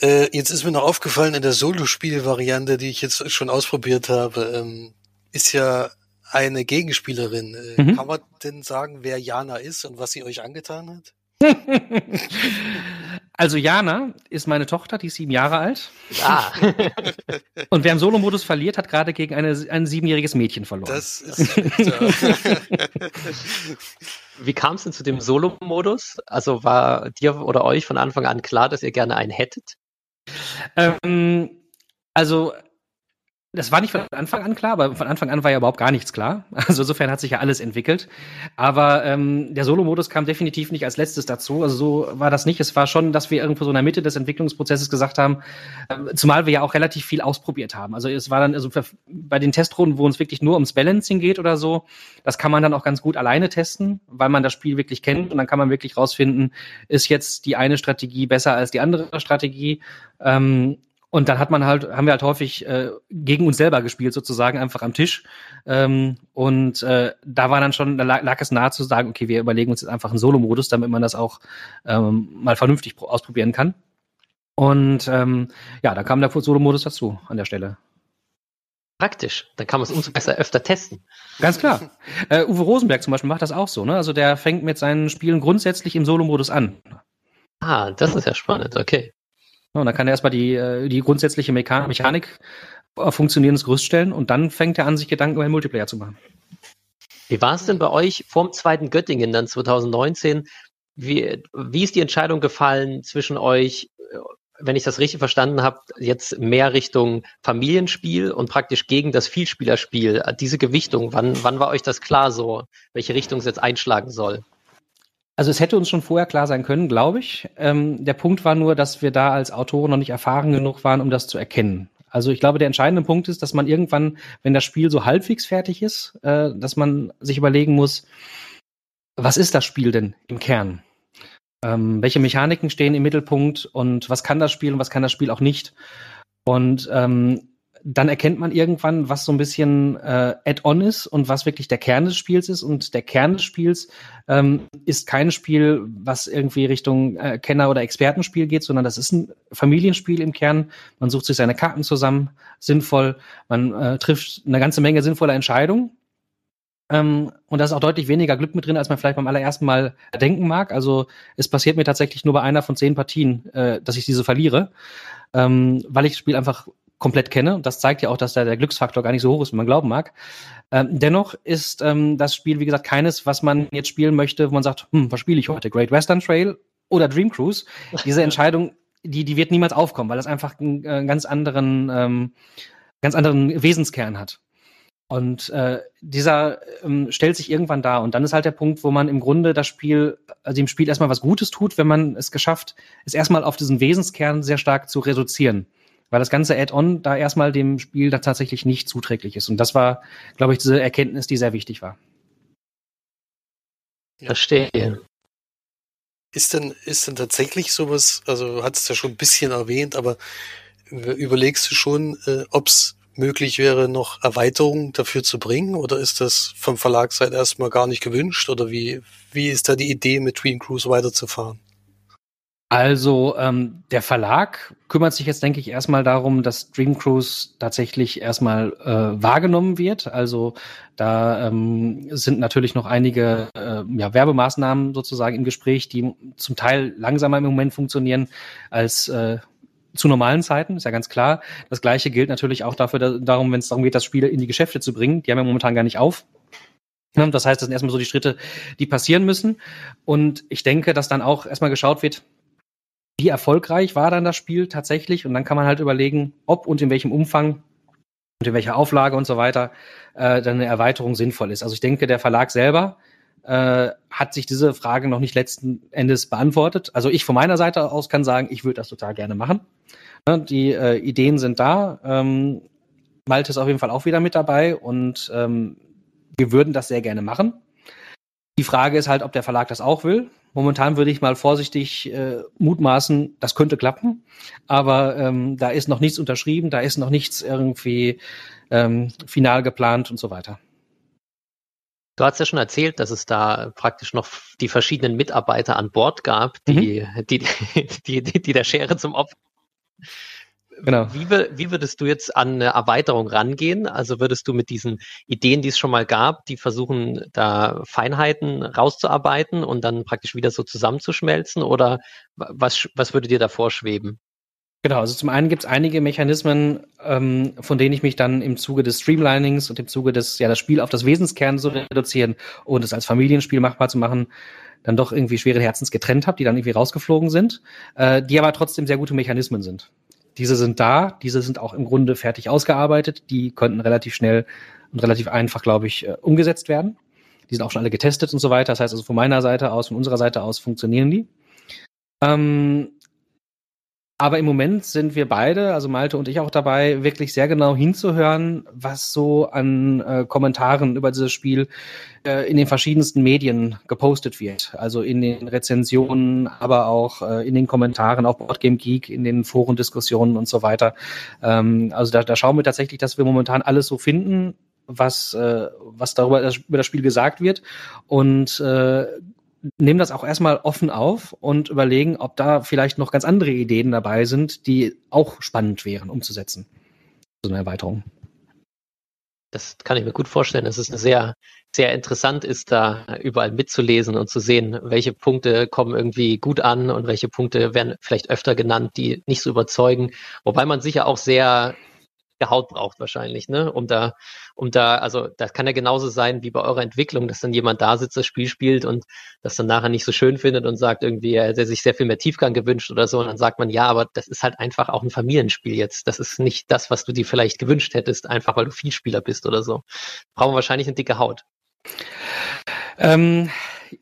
Äh, jetzt ist mir noch aufgefallen, in der Solo-Spiel-Variante, die ich jetzt schon ausprobiert habe, ähm, ist ja eine Gegenspielerin. Äh, mhm. Kann man denn sagen, wer Jana ist und was sie euch angetan hat? Also Jana ist meine Tochter, die ist sieben Jahre alt. Ah. Und wer im Solo-Modus verliert, hat gerade gegen eine, ein siebenjähriges Mädchen verloren. Das ist Wie kam es denn zu dem Solo-Modus? Also war dir oder euch von Anfang an klar, dass ihr gerne einen hättet? Ähm, also das war nicht von Anfang an klar, aber von Anfang an war ja überhaupt gar nichts klar. Also insofern hat sich ja alles entwickelt. Aber ähm, der Solo-Modus kam definitiv nicht als letztes dazu. Also so war das nicht. Es war schon, dass wir irgendwo so in der Mitte des Entwicklungsprozesses gesagt haben, äh, zumal wir ja auch relativ viel ausprobiert haben. Also es war dann, also bei den Testrunden, wo es wirklich nur ums Balancing geht oder so, das kann man dann auch ganz gut alleine testen, weil man das Spiel wirklich kennt und dann kann man wirklich rausfinden, ist jetzt die eine Strategie besser als die andere Strategie. Ähm, und dann hat man halt, haben wir halt häufig äh, gegen uns selber gespielt, sozusagen, einfach am Tisch. Ähm, und äh, da war dann schon, da lag, lag es nahe zu sagen, okay, wir überlegen uns jetzt einfach einen Solo-Modus, damit man das auch ähm, mal vernünftig ausprobieren kann. Und ähm, ja, da kam der Solo-Modus dazu an der Stelle. Praktisch. Dann kann man es umso besser öfter testen. Ganz klar. Äh, Uwe Rosenberg zum Beispiel macht das auch so. Ne? Also der fängt mit seinen Spielen grundsätzlich im Solo-Modus an. Ah, das ist ja spannend. Okay. Und dann kann er erstmal die, äh, die grundsätzliche Mechanik auf funktionierendes Gerüst stellen und dann fängt er an, sich Gedanken über den Multiplayer zu machen. Wie war es denn bei euch vorm zweiten Göttingen dann 2019? Wie, wie ist die Entscheidung gefallen zwischen euch, wenn ich das richtig verstanden habe, jetzt mehr Richtung Familienspiel und praktisch gegen das Vielspielerspiel? Diese Gewichtung, wann, wann war euch das klar so, welche Richtung es jetzt einschlagen soll? Also es hätte uns schon vorher klar sein können, glaube ich. Ähm, der Punkt war nur, dass wir da als Autoren noch nicht erfahren genug waren, um das zu erkennen. Also ich glaube, der entscheidende Punkt ist, dass man irgendwann, wenn das Spiel so halbwegs fertig ist, äh, dass man sich überlegen muss, was ist das Spiel denn im Kern? Ähm, welche Mechaniken stehen im Mittelpunkt und was kann das Spiel und was kann das Spiel auch nicht? Und ähm, dann erkennt man irgendwann, was so ein bisschen äh, Add-on ist und was wirklich der Kern des Spiels ist. Und der Kern des Spiels ähm, ist kein Spiel, was irgendwie Richtung äh, Kenner- oder Expertenspiel geht, sondern das ist ein Familienspiel im Kern. Man sucht sich seine Karten zusammen, sinnvoll. Man äh, trifft eine ganze Menge sinnvoller Entscheidungen. Ähm, und da ist auch deutlich weniger Glück mit drin, als man vielleicht beim allerersten Mal denken mag. Also es passiert mir tatsächlich nur bei einer von zehn Partien, äh, dass ich diese verliere, ähm, weil ich das Spiel einfach komplett kenne. Und das zeigt ja auch, dass da der Glücksfaktor gar nicht so hoch ist, wie man glauben mag. Ähm, dennoch ist ähm, das Spiel, wie gesagt, keines, was man jetzt spielen möchte, wo man sagt, hm, was spiele ich heute? Great Western Trail oder Dream Cruise? Diese Entscheidung, die, die wird niemals aufkommen, weil das einfach einen, äh, ganz anderen, ähm, ganz anderen Wesenskern hat. Und äh, dieser ähm, stellt sich irgendwann da. Und dann ist halt der Punkt, wo man im Grunde das Spiel, also dem Spiel erstmal was Gutes tut, wenn man es geschafft, es erstmal auf diesen Wesenskern sehr stark zu reduzieren weil das ganze Add-on da erstmal dem Spiel da tatsächlich nicht zuträglich ist. Und das war, glaube ich, diese Erkenntnis, die sehr wichtig war. Verstehe. Ist denn, ist denn tatsächlich sowas, also du hast es ja schon ein bisschen erwähnt, aber überlegst du schon, äh, ob es möglich wäre, noch Erweiterungen dafür zu bringen? Oder ist das vom Verlagsseite erstmal gar nicht gewünscht? Oder wie, wie ist da die Idee, mit Dream Cruise weiterzufahren? Also ähm, der Verlag kümmert sich jetzt, denke ich, erstmal darum, dass Dream Cruise tatsächlich erstmal äh, wahrgenommen wird. Also da ähm, sind natürlich noch einige äh, ja, Werbemaßnahmen sozusagen im Gespräch, die zum Teil langsamer im Moment funktionieren als äh, zu normalen Zeiten, ist ja ganz klar. Das gleiche gilt natürlich auch dafür, da, darum, wenn es darum geht, das Spiel in die Geschäfte zu bringen. Die haben ja momentan gar nicht auf. Das heißt, das sind erstmal so die Schritte, die passieren müssen. Und ich denke, dass dann auch erstmal geschaut wird, wie erfolgreich war dann das Spiel tatsächlich? Und dann kann man halt überlegen, ob und in welchem Umfang und in welcher Auflage und so weiter äh, dann eine Erweiterung sinnvoll ist. Also ich denke, der Verlag selber äh, hat sich diese Frage noch nicht letzten Endes beantwortet. Also ich von meiner Seite aus kann sagen, ich würde das total gerne machen. Die äh, Ideen sind da. Ähm, Malte ist auf jeden Fall auch wieder mit dabei und ähm, wir würden das sehr gerne machen. Die Frage ist halt, ob der Verlag das auch will. Momentan würde ich mal vorsichtig äh, mutmaßen, das könnte klappen, aber ähm, da ist noch nichts unterschrieben, da ist noch nichts irgendwie ähm, final geplant und so weiter. Du hast ja schon erzählt, dass es da praktisch noch die verschiedenen Mitarbeiter an Bord gab, die, mhm. die, die, die, die der Schere zum Opfer Genau. Wie, wie, würdest du jetzt an eine Erweiterung rangehen? Also würdest du mit diesen Ideen, die es schon mal gab, die versuchen, da Feinheiten rauszuarbeiten und dann praktisch wieder so zusammenzuschmelzen? Oder was, was würde dir da vorschweben? Genau, also zum einen gibt es einige Mechanismen, ähm, von denen ich mich dann im Zuge des Streamlinings und im Zuge des, ja, das Spiel auf das Wesenskern zu reduzieren und es als Familienspiel machbar zu machen, dann doch irgendwie schwere Herzens getrennt habe, die dann irgendwie rausgeflogen sind, äh, die aber trotzdem sehr gute Mechanismen sind. Diese sind da, diese sind auch im Grunde fertig ausgearbeitet, die könnten relativ schnell und relativ einfach, glaube ich, äh, umgesetzt werden. Die sind auch schon alle getestet und so weiter. Das heißt also von meiner Seite aus, von unserer Seite aus funktionieren die. Ähm, aber im Moment sind wir beide, also Malte und ich auch dabei, wirklich sehr genau hinzuhören, was so an äh, Kommentaren über dieses Spiel äh, in den verschiedensten Medien gepostet wird. Also in den Rezensionen, aber auch äh, in den Kommentaren auf Boardgame Geek, in den Forendiskussionen und so weiter. Ähm, also da, da schauen wir tatsächlich, dass wir momentan alles so finden, was, äh, was darüber über das Spiel gesagt wird und äh, nehmen das auch erstmal offen auf und überlegen, ob da vielleicht noch ganz andere Ideen dabei sind, die auch spannend wären umzusetzen. So eine Erweiterung. Das kann ich mir gut vorstellen. Es ist sehr, sehr interessant ist, da überall mitzulesen und zu sehen, welche Punkte kommen irgendwie gut an und welche Punkte werden vielleicht öfter genannt, die nicht so überzeugen. Wobei man sicher auch sehr Haut braucht wahrscheinlich, ne? Um da, um da, also das kann ja genauso sein wie bei eurer Entwicklung, dass dann jemand da sitzt, das Spiel spielt und das dann nachher nicht so schön findet und sagt irgendwie, er hätte sich sehr viel mehr Tiefgang gewünscht oder so. Und dann sagt man, ja, aber das ist halt einfach auch ein Familienspiel jetzt. Das ist nicht das, was du dir vielleicht gewünscht hättest, einfach weil du Vielspieler bist oder so. Brauchen wahrscheinlich eine dicke Haut. Ähm,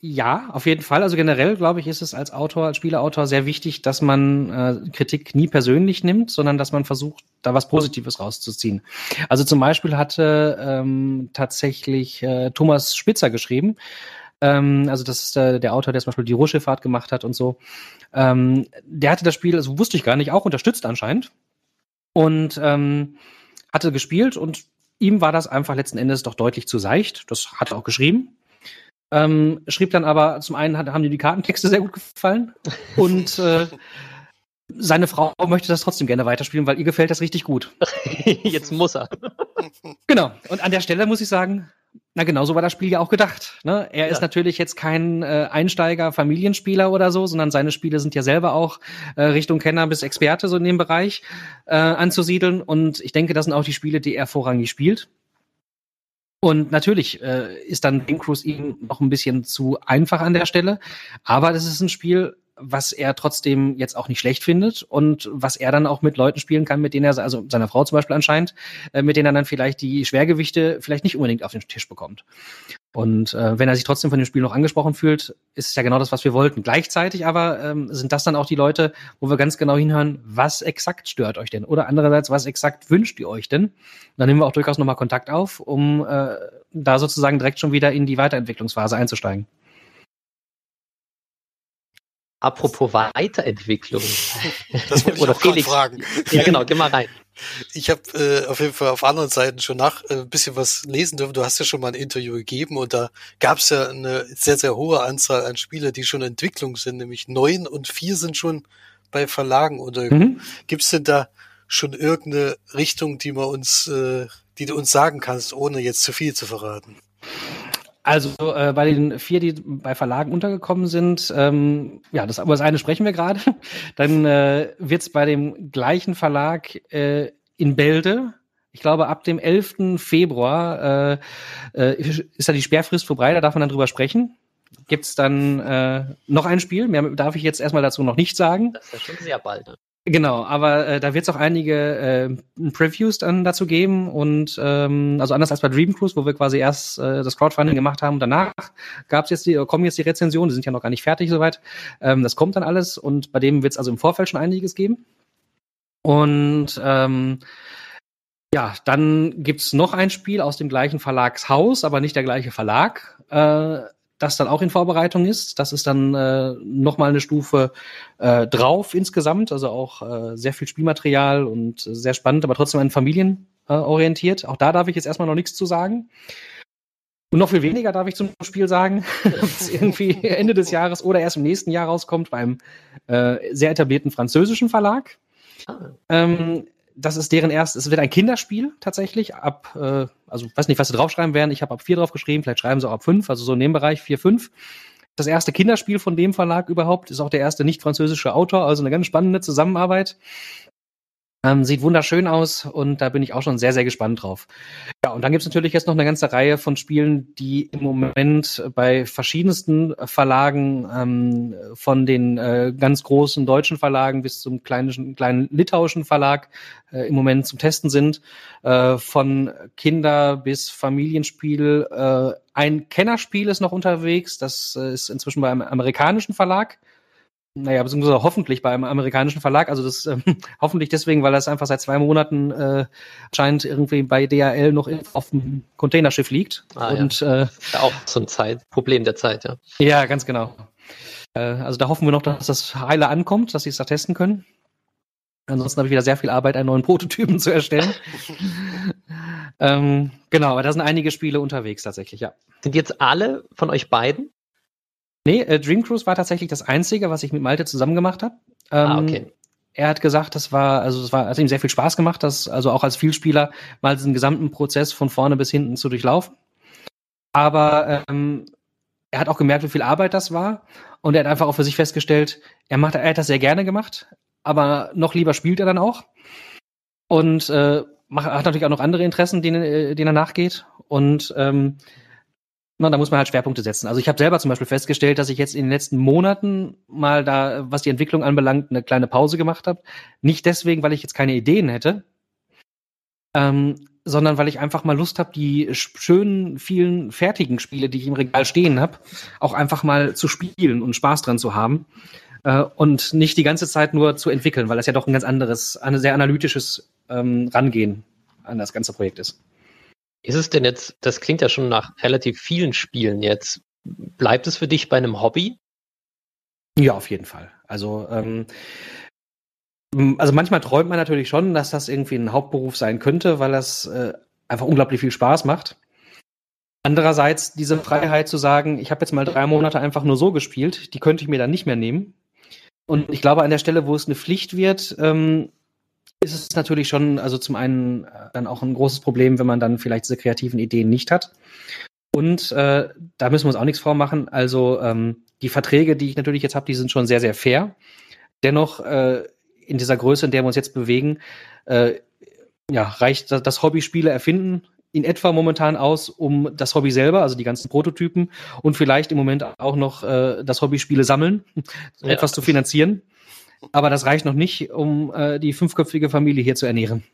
ja, auf jeden Fall. Also generell, glaube ich, ist es als Autor, als Spieleautor sehr wichtig, dass man äh, Kritik nie persönlich nimmt, sondern dass man versucht, da was Positives rauszuziehen. Also zum Beispiel hatte ähm, tatsächlich äh, Thomas Spitzer geschrieben, ähm, also das ist der, der Autor, der zum Beispiel die Ruhrschifffahrt gemacht hat und so. Ähm, der hatte das Spiel, also wusste ich gar nicht, auch unterstützt anscheinend. Und ähm, hatte gespielt und ihm war das einfach letzten Endes doch deutlich zu seicht. Das hat er auch geschrieben. Ähm, schrieb dann aber, zum einen hat, haben ihm die Kartentexte sehr gut gefallen und äh, seine Frau möchte das trotzdem gerne weiterspielen, weil ihr gefällt das richtig gut. Jetzt muss er. Genau. Und an der Stelle muss ich sagen, na genau so war das Spiel ja auch gedacht. Ne? Er ja. ist natürlich jetzt kein äh, Einsteiger, Familienspieler oder so, sondern seine Spiele sind ja selber auch äh, Richtung Kenner bis Experte so in dem Bereich äh, anzusiedeln. Und ich denke, das sind auch die Spiele, die er vorrangig spielt. Und natürlich äh, ist dann Game Cruise ihm noch ein bisschen zu einfach an der Stelle. Aber das ist ein Spiel, was er trotzdem jetzt auch nicht schlecht findet und was er dann auch mit Leuten spielen kann, mit denen er, also seiner Frau zum Beispiel anscheinend, äh, mit denen er dann vielleicht die Schwergewichte vielleicht nicht unbedingt auf den Tisch bekommt. Und äh, wenn er sich trotzdem von dem Spiel noch angesprochen fühlt, ist es ja genau das, was wir wollten. Gleichzeitig aber ähm, sind das dann auch die Leute, wo wir ganz genau hinhören, was exakt stört euch denn? Oder andererseits, was exakt wünscht ihr euch denn? Und dann nehmen wir auch durchaus nochmal Kontakt auf, um äh, da sozusagen direkt schon wieder in die Weiterentwicklungsphase einzusteigen. Apropos Weiterentwicklung. Das wollte ich Oder auch Felix. fragen. Ja, genau, geh mal rein. Ich habe äh, auf jeden Fall auf anderen Seiten schon nach äh, ein bisschen was lesen dürfen. Du hast ja schon mal ein Interview gegeben und da gab es ja eine sehr, sehr hohe Anzahl an Spiele, die schon in Entwicklung sind, nämlich neun und vier sind schon bei Verlagen untergekommen. Mhm. Gibt es denn da schon irgendeine Richtung, die man uns, äh, die du uns sagen kannst, ohne jetzt zu viel zu verraten? Also äh, bei den vier, die bei Verlagen untergekommen sind, ähm, ja, das, über das eine sprechen wir gerade. Dann äh, wird es bei dem gleichen Verlag äh, in Bälde, ich glaube ab dem 11. Februar äh, äh, ist da die Sperrfrist vorbei, da darf man dann drüber sprechen. Gibt es dann äh, noch ein Spiel? Mehr darf ich jetzt erstmal dazu noch nicht sagen. Das ist schon sehr bald. Ne? Genau, aber äh, da wird es auch einige äh, Previews dann dazu geben und ähm, also anders als bei Dream Cruise, wo wir quasi erst äh, das Crowdfunding gemacht haben danach gab's jetzt die, kommen jetzt die Rezensionen, die sind ja noch gar nicht fertig soweit. Ähm, das kommt dann alles und bei dem wird es also im Vorfeld schon einiges geben. Und ähm, ja, dann gibt's noch ein Spiel aus dem gleichen Verlagshaus, aber nicht der gleiche Verlag. Äh, das dann auch in Vorbereitung ist. Das ist dann äh, nochmal eine Stufe äh, drauf insgesamt, also auch äh, sehr viel Spielmaterial und sehr spannend, aber trotzdem an Familien äh, orientiert. Auch da darf ich jetzt erstmal noch nichts zu sagen. Und noch viel weniger darf ich zum Spiel sagen, was irgendwie Ende des Jahres oder erst im nächsten Jahr rauskommt beim äh, sehr etablierten französischen Verlag. Ah. Ähm, das ist deren erst, es wird ein Kinderspiel tatsächlich ab, äh, also weiß nicht, was sie draufschreiben werden. Ich habe ab vier draufgeschrieben, vielleicht schreiben sie auch ab fünf, also so in dem Bereich vier, fünf. Das erste Kinderspiel von dem Verlag überhaupt ist auch der erste nicht französische Autor, also eine ganz spannende Zusammenarbeit. Ähm, sieht wunderschön aus und da bin ich auch schon sehr, sehr gespannt drauf. Ja, und dann gibt's natürlich jetzt noch eine ganze Reihe von Spielen, die im Moment bei verschiedensten Verlagen, ähm, von den äh, ganz großen deutschen Verlagen bis zum kleinen, kleinen litauischen Verlag äh, im Moment zum Testen sind. Äh, von Kinder bis Familienspiel. Äh, ein Kennerspiel ist noch unterwegs, das äh, ist inzwischen bei einem amerikanischen Verlag naja, beziehungsweise hoffentlich bei einem amerikanischen Verlag. Also das ähm, hoffentlich deswegen, weil das einfach seit zwei Monaten äh, scheint irgendwie bei DHL noch auf dem Containerschiff liegt. Ah, und ja. äh, auch so ein Zeit, Problem der Zeit, ja. Ja, ganz genau. Äh, also da hoffen wir noch, dass das heile ankommt, dass sie es da testen können. Ansonsten habe ich wieder sehr viel Arbeit, einen neuen Prototypen zu erstellen. ähm, genau, aber da sind einige Spiele unterwegs tatsächlich, ja. Sind jetzt alle von euch beiden Nee, äh, Dream Cruise war tatsächlich das einzige, was ich mit Malte zusammen gemacht habe. Ah, ähm, ah, okay. Er hat gesagt, das war, also es war, hat ihm sehr viel Spaß gemacht, das, also auch als Vielspieler mal diesen gesamten Prozess von vorne bis hinten zu durchlaufen. Aber ähm, er hat auch gemerkt, wie viel Arbeit das war. Und er hat einfach auch für sich festgestellt, er macht, er hat das sehr gerne gemacht, aber noch lieber spielt er dann auch. Und äh, macht, hat natürlich auch noch andere Interessen, denen, äh, denen er nachgeht. Und ähm, na, da muss man halt Schwerpunkte setzen. Also ich habe selber zum Beispiel festgestellt, dass ich jetzt in den letzten Monaten mal da, was die Entwicklung anbelangt, eine kleine Pause gemacht habe. Nicht deswegen, weil ich jetzt keine Ideen hätte, ähm, sondern weil ich einfach mal Lust habe, die schönen, vielen fertigen Spiele, die ich im Regal stehen habe, auch einfach mal zu spielen und Spaß dran zu haben. Äh, und nicht die ganze Zeit nur zu entwickeln, weil das ja doch ein ganz anderes, ein sehr analytisches ähm, Rangehen an das ganze Projekt ist. Ist es denn jetzt, das klingt ja schon nach relativ vielen Spielen jetzt. Bleibt es für dich bei einem Hobby? Ja, auf jeden Fall. Also ähm, Also manchmal träumt man natürlich schon, dass das irgendwie ein Hauptberuf sein könnte, weil das äh, einfach unglaublich viel Spaß macht. Andererseits diese Freiheit zu sagen, ich habe jetzt mal drei Monate einfach nur so gespielt, die könnte ich mir dann nicht mehr nehmen. Und ich glaube, an der Stelle, wo es eine Pflicht wird, ähm, ist es natürlich schon, also zum einen äh, dann auch ein großes Problem, wenn man dann vielleicht diese kreativen Ideen nicht hat. Und äh, da müssen wir uns auch nichts vormachen. Also ähm, die Verträge, die ich natürlich jetzt habe, die sind schon sehr, sehr fair. Dennoch äh, in dieser Größe, in der wir uns jetzt bewegen, äh, ja, reicht das, das Hobby-Spiele erfinden in etwa momentan aus, um das Hobby selber, also die ganzen Prototypen und vielleicht im Moment auch noch äh, das Hobby-Spiele sammeln, ja. etwas zu finanzieren. Aber das reicht noch nicht, um äh, die fünfköpfige Familie hier zu ernähren.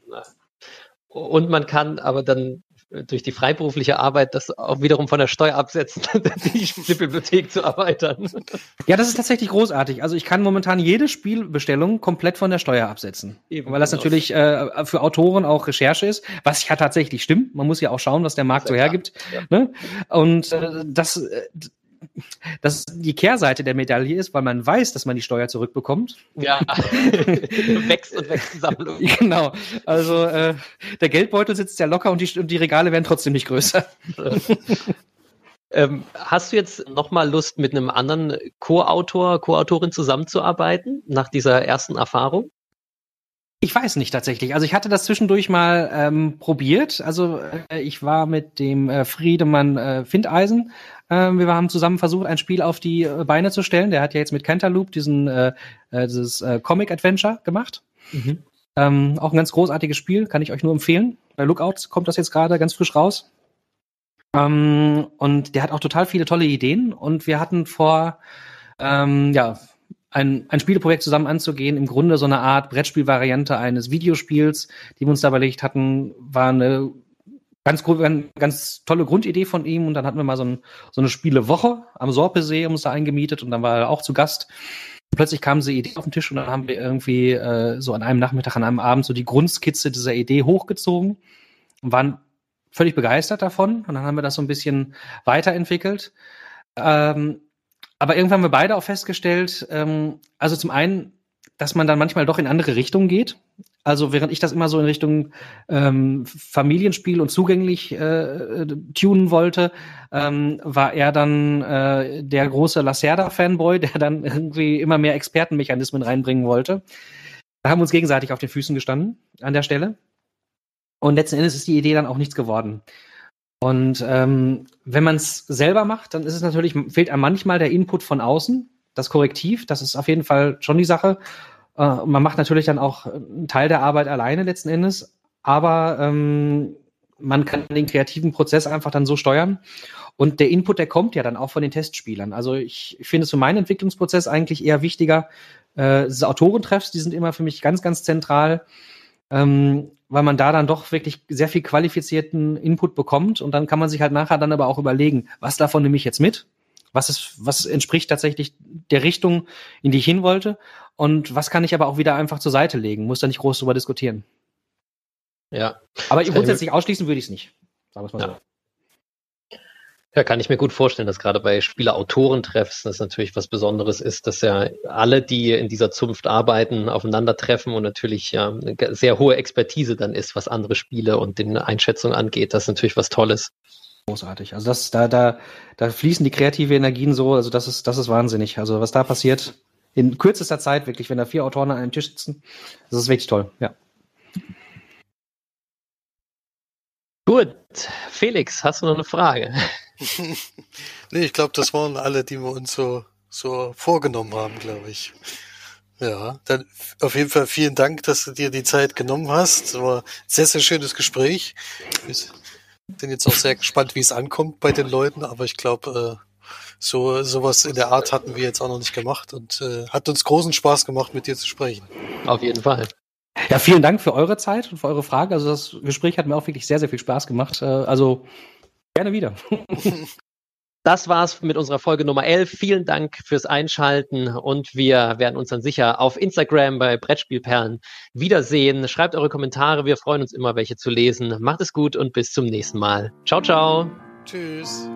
Und man kann aber dann durch die freiberufliche Arbeit das auch wiederum von der Steuer absetzen, die Spielbibliothek zu erweitern. Ja, das ist tatsächlich großartig. Also ich kann momentan jede Spielbestellung komplett von der Steuer absetzen. Eben, weil das genau. natürlich äh, für Autoren auch Recherche ist, was ja tatsächlich stimmt. Man muss ja auch schauen, was der Markt so hergibt. Ja. Ne? Und äh, das, dass die Kehrseite der Medaille ist, weil man weiß, dass man die Steuer zurückbekommt. Ja, wächst und wächst die Sammlung. Genau, also äh, der Geldbeutel sitzt ja locker und die, und die Regale werden trotzdem nicht größer. ähm, hast du jetzt nochmal Lust, mit einem anderen Co-Autor, Co-Autorin zusammenzuarbeiten, nach dieser ersten Erfahrung? Ich weiß nicht tatsächlich. Also ich hatte das zwischendurch mal ähm, probiert. Also äh, ich war mit dem äh, Friedemann äh, Findeisen. Äh, wir haben zusammen versucht, ein Spiel auf die äh, Beine zu stellen. Der hat ja jetzt mit Cantaloupe diesen äh, äh, dieses äh, Comic Adventure gemacht. Mhm. Ähm, auch ein ganz großartiges Spiel, kann ich euch nur empfehlen. Bei Lookout kommt das jetzt gerade ganz frisch raus. Ähm, und der hat auch total viele tolle Ideen. Und wir hatten vor, ähm, ja, ein, ein Spieleprojekt zusammen anzugehen, im Grunde so eine Art Brettspielvariante eines Videospiels, die wir uns da überlegt hatten, war eine ganz, ganz tolle Grundidee von ihm. Und dann hatten wir mal so, ein, so eine Spielewoche am Sorpesee uns da eingemietet und dann war er auch zu Gast. Und plötzlich kam diese Idee auf den Tisch und dann haben wir irgendwie äh, so an einem Nachmittag, an einem Abend so die Grundskizze dieser Idee hochgezogen und waren völlig begeistert davon. Und dann haben wir das so ein bisschen weiterentwickelt. Ähm, aber irgendwann haben wir beide auch festgestellt, ähm, also zum einen, dass man dann manchmal doch in andere Richtungen geht. Also während ich das immer so in Richtung ähm, Familienspiel und zugänglich äh, tunen wollte, ähm, war er dann äh, der große Lacerda-Fanboy, der dann irgendwie immer mehr Expertenmechanismen reinbringen wollte. Da haben wir uns gegenseitig auf den Füßen gestanden an der Stelle. Und letzten Endes ist die Idee dann auch nichts geworden. Und ähm, wenn man es selber macht, dann ist es natürlich, fehlt einem manchmal der Input von außen, das Korrektiv, das ist auf jeden Fall schon die Sache. Äh, man macht natürlich dann auch einen Teil der Arbeit alleine letzten Endes, aber ähm, man kann den kreativen Prozess einfach dann so steuern. Und der Input, der kommt ja dann auch von den Testspielern. Also ich, ich finde es für meinen Entwicklungsprozess eigentlich eher wichtiger, äh, diese Autorentreffs, die sind immer für mich ganz, ganz zentral. Ähm, weil man da dann doch wirklich sehr viel qualifizierten Input bekommt und dann kann man sich halt nachher dann aber auch überlegen, was davon nehme ich jetzt mit? Was ist, was entspricht tatsächlich der Richtung, in die ich hin wollte? Und was kann ich aber auch wieder einfach zur Seite legen? Muss da nicht groß drüber diskutieren. Ja. Aber grundsätzlich ausschließen würde ich es nicht. Sagen wir es mal ja. so. Ja, kann ich mir gut vorstellen, dass gerade bei Spieler-Autoren-Treffs das natürlich was Besonderes ist, dass ja alle, die in dieser Zunft arbeiten, aufeinandertreffen und natürlich ja eine sehr hohe Expertise dann ist, was andere Spiele und den Einschätzungen angeht. Das ist natürlich was Tolles. Großartig. Also das, da, da, da fließen die kreative Energien so, also das ist, das ist wahnsinnig. Also was da passiert in kürzester Zeit wirklich, wenn da vier Autoren an einem Tisch sitzen, das ist wirklich toll, ja. Gut, Felix, hast du noch eine Frage? nee, ich glaube, das waren alle, die wir uns so, so vorgenommen haben, glaube ich. Ja, dann auf jeden Fall vielen Dank, dass du dir die Zeit genommen hast. Es war ein sehr, sehr schönes Gespräch. Wir sind jetzt auch sehr gespannt, wie es ankommt bei den Leuten, aber ich glaube, äh, so sowas in der Art hatten wir jetzt auch noch nicht gemacht und äh, hat uns großen Spaß gemacht, mit dir zu sprechen. Auf jeden Fall. Ja, vielen Dank für eure Zeit und für eure Fragen. Also das Gespräch hat mir auch wirklich sehr, sehr viel Spaß gemacht. Äh, also Gerne wieder. Das war's mit unserer Folge Nummer 11. Vielen Dank fürs Einschalten und wir werden uns dann sicher auf Instagram bei Brettspielperlen wiedersehen. Schreibt eure Kommentare. Wir freuen uns immer, welche zu lesen. Macht es gut und bis zum nächsten Mal. Ciao, ciao. Tschüss.